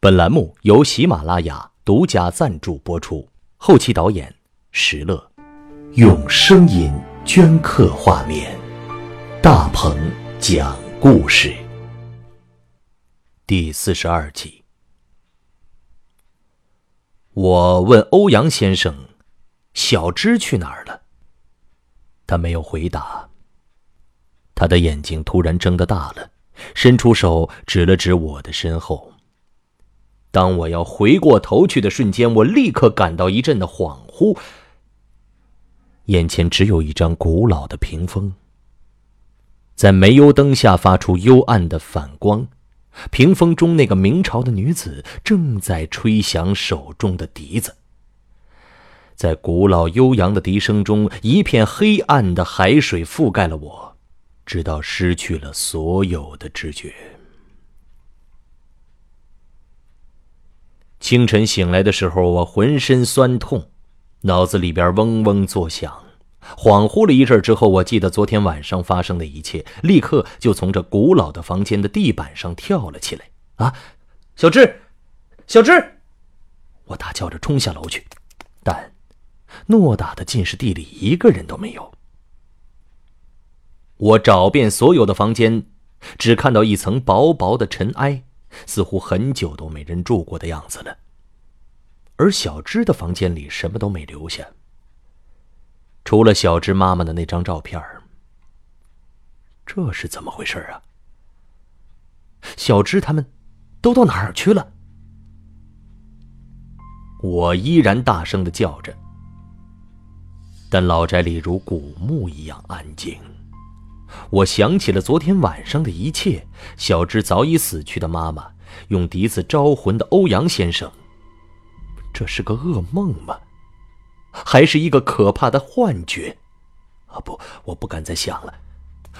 本栏目由喜马拉雅独家赞助播出，后期导演石乐，用声音镌刻画面，大鹏讲故事。第四十二集，我问欧阳先生：“小芝去哪儿了？”他没有回答。他的眼睛突然睁得大了，伸出手指了指我的身后。当我要回过头去的瞬间，我立刻感到一阵的恍惚。眼前只有一张古老的屏风，在煤油灯下发出幽暗的反光。屏风中那个明朝的女子正在吹响手中的笛子。在古老悠扬的笛声中，一片黑暗的海水覆盖了我。直到失去了所有的知觉。清晨醒来的时候，我浑身酸痛，脑子里边嗡嗡作响。恍惚了一阵之后，我记得昨天晚上发生的一切，立刻就从这古老的房间的地板上跳了起来。啊，小智，小智！我大叫着冲下楼去，但偌大的禁室地里一个人都没有。我找遍所有的房间，只看到一层薄薄的尘埃，似乎很久都没人住过的样子了。而小芝的房间里什么都没留下，除了小芝妈妈的那张照片这是怎么回事啊？小芝他们都到哪儿去了？我依然大声的叫着，但老宅里如古墓一样安静。我想起了昨天晚上的一切：小芝早已死去的妈妈，用笛子招魂的欧阳先生。这是个噩梦吗？还是一个可怕的幻觉？啊不，我不敢再想了。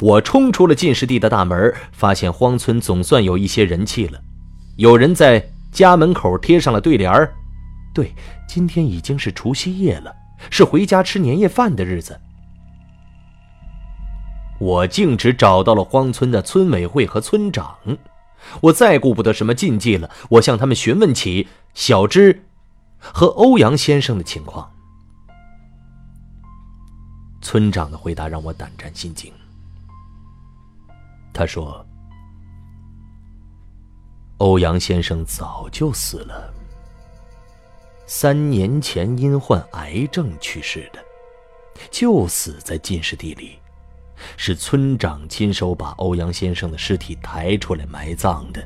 我冲出了进士第的大门，发现荒村总算有一些人气了。有人在家门口贴上了对联儿。对，今天已经是除夕夜了，是回家吃年夜饭的日子。我径直找到了荒村的村委会和村长，我再顾不得什么禁忌了，我向他们询问起小芝和欧阳先生的情况。村长的回答让我胆战心惊。他说：“欧阳先生早就死了，三年前因患癌症去世的，就死在进士地里。”是村长亲手把欧阳先生的尸体抬出来埋葬的，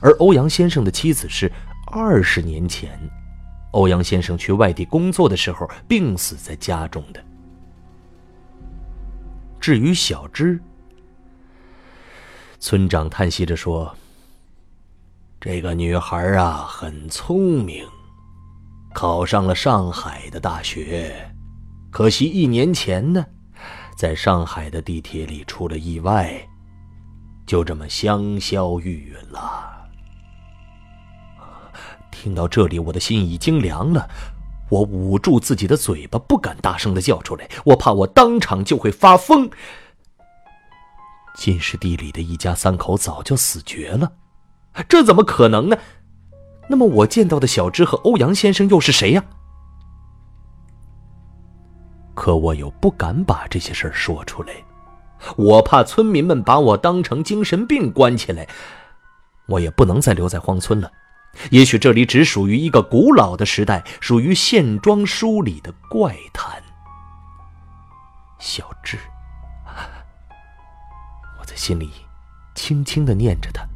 而欧阳先生的妻子是二十年前，欧阳先生去外地工作的时候病死在家中的。至于小芝，村长叹息着说：“这个女孩啊，很聪明，考上了上海的大学，可惜一年前呢。”在上海的地铁里出了意外，就这么香消玉殒了。听到这里，我的心已经凉了，我捂住自己的嘴巴，不敢大声的叫出来，我怕我当场就会发疯。金氏地里的一家三口早就死绝了，这怎么可能呢？那么我见到的小芝和欧阳先生又是谁呀？可我又不敢把这些事儿说出来，我怕村民们把我当成精神病关起来。我也不能再留在荒村了，也许这里只属于一个古老的时代，属于线装书里的怪谈。小智，我在心里轻轻的念着他，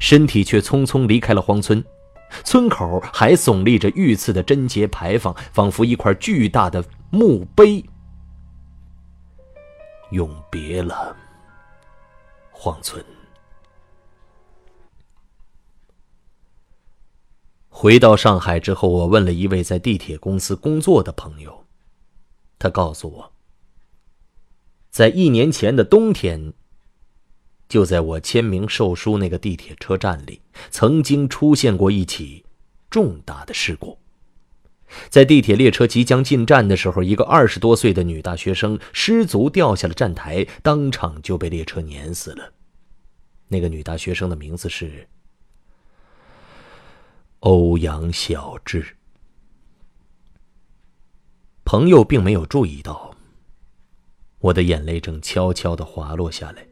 身体却匆匆离开了荒村。村口还耸立着御赐的贞节牌坊，仿佛一块巨大的墓碑。永别了，荒村。回到上海之后，我问了一位在地铁公司工作的朋友，他告诉我，在一年前的冬天。就在我签名售书那个地铁车站里，曾经出现过一起重大的事故。在地铁列车即将进站的时候，一个二十多岁的女大学生失足掉下了站台，当场就被列车碾死了。那个女大学生的名字是欧阳小志。朋友并没有注意到，我的眼泪正悄悄的滑落下来。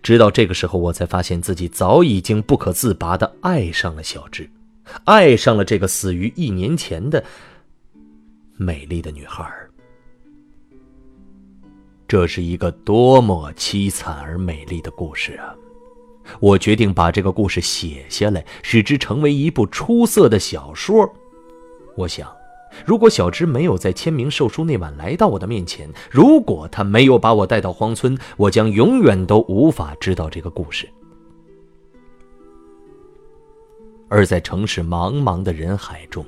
直到这个时候，我才发现自己早已经不可自拔的爱上了小智，爱上了这个死于一年前的美丽的女孩。这是一个多么凄惨而美丽的故事啊！我决定把这个故事写下来，使之成为一部出色的小说。我想，如果小芝没有在签名售书那晚来到我的面前，如果他没有把我带到荒村，我将永远都无法知道这个故事。而在城市茫茫的人海中，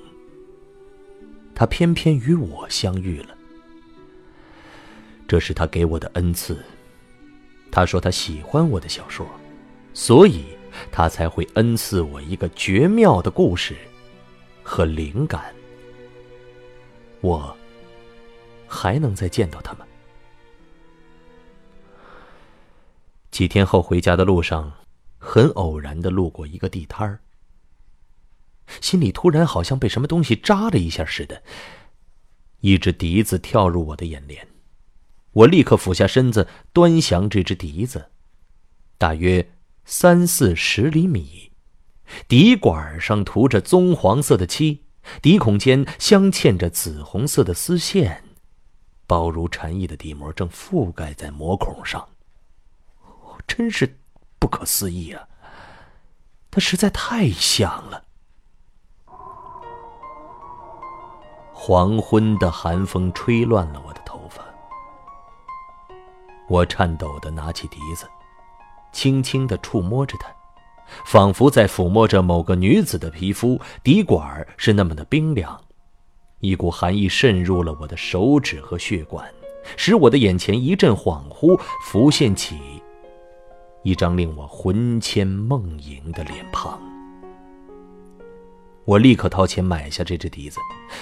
他偏偏与我相遇了。这是他给我的恩赐。他说他喜欢我的小说。所以，他才会恩赐我一个绝妙的故事和灵感。我还能再见到他吗？几天后回家的路上，很偶然的路过一个地摊儿，心里突然好像被什么东西扎了一下似的，一只笛子跳入我的眼帘，我立刻俯下身子端详这只笛子，大约。三四十厘米，笛管上涂着棕黄色的漆，笛孔间镶嵌着紫红色的丝线，薄如蝉翼的底膜正覆盖在膜孔上。真是不可思议啊！它实在太像了。黄昏的寒风吹乱了我的头发，我颤抖的拿起笛子。轻轻的触摸着它，仿佛在抚摸着某个女子的皮肤。笛管是那么的冰凉，一股寒意渗入了我的手指和血管，使我的眼前一阵恍惚，浮现起一张令我魂牵梦萦的脸庞。我立刻掏钱买下这只笛子，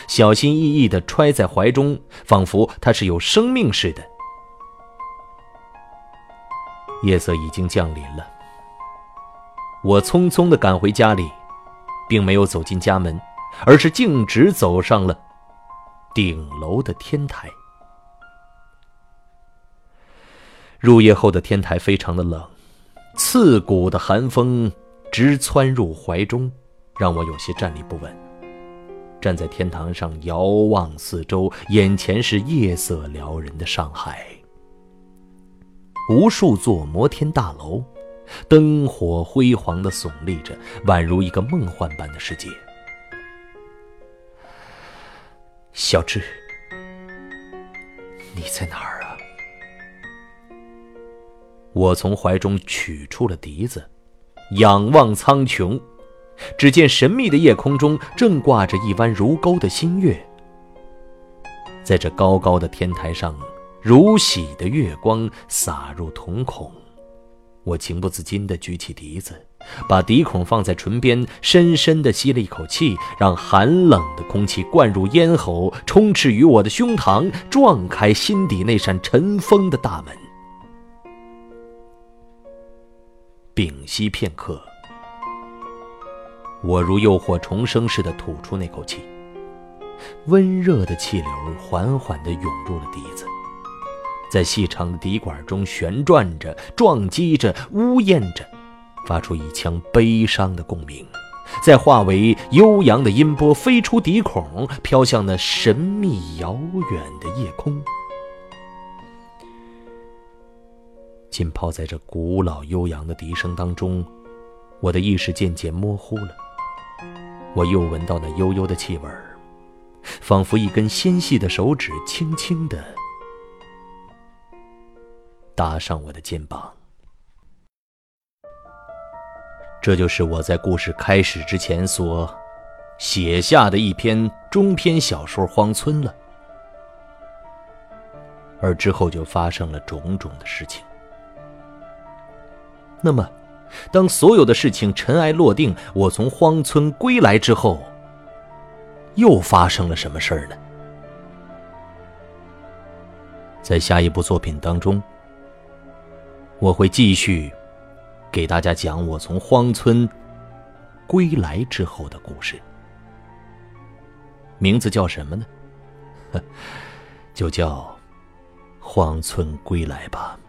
小心翼翼地揣在怀中，仿佛它是有生命似的。夜色已经降临了，我匆匆的赶回家里，并没有走进家门，而是径直走上了顶楼的天台。入夜后的天台非常的冷，刺骨的寒风直窜入怀中，让我有些站立不稳。站在天堂上遥望四周，眼前是夜色撩人的上海。无数座摩天大楼，灯火辉煌的耸立着，宛如一个梦幻般的世界。小智，你在哪儿啊？我从怀中取出了笛子，仰望苍穹，只见神秘的夜空中正挂着一弯如钩的新月，在这高高的天台上。如洗的月光洒入瞳孔，我情不自禁地举起笛子，把笛孔放在唇边，深深地吸了一口气，让寒冷的空气灌入咽喉，充斥于我的胸膛，撞开心底那扇尘封的大门。屏息片刻，我如诱惑重生似的吐出那口气，温热的气流缓缓地涌入了笛子。在细长的笛管中旋转着，撞击着，呜咽着，发出一腔悲伤的共鸣，再化为悠扬的音波飞出笛孔，飘向那神秘遥远的夜空。浸泡在这古老悠扬的笛声当中，我的意识渐渐模糊了。我又闻到那悠悠的气味仿佛一根纤细的手指轻轻的。搭上我的肩膀，这就是我在故事开始之前所写下的一篇中篇小说《荒村》了。而之后就发生了种种的事情。那么，当所有的事情尘埃落定，我从荒村归来之后，又发生了什么事儿呢？在下一部作品当中。我会继续给大家讲我从荒村归来之后的故事。名字叫什么呢？就叫《荒村归来》吧。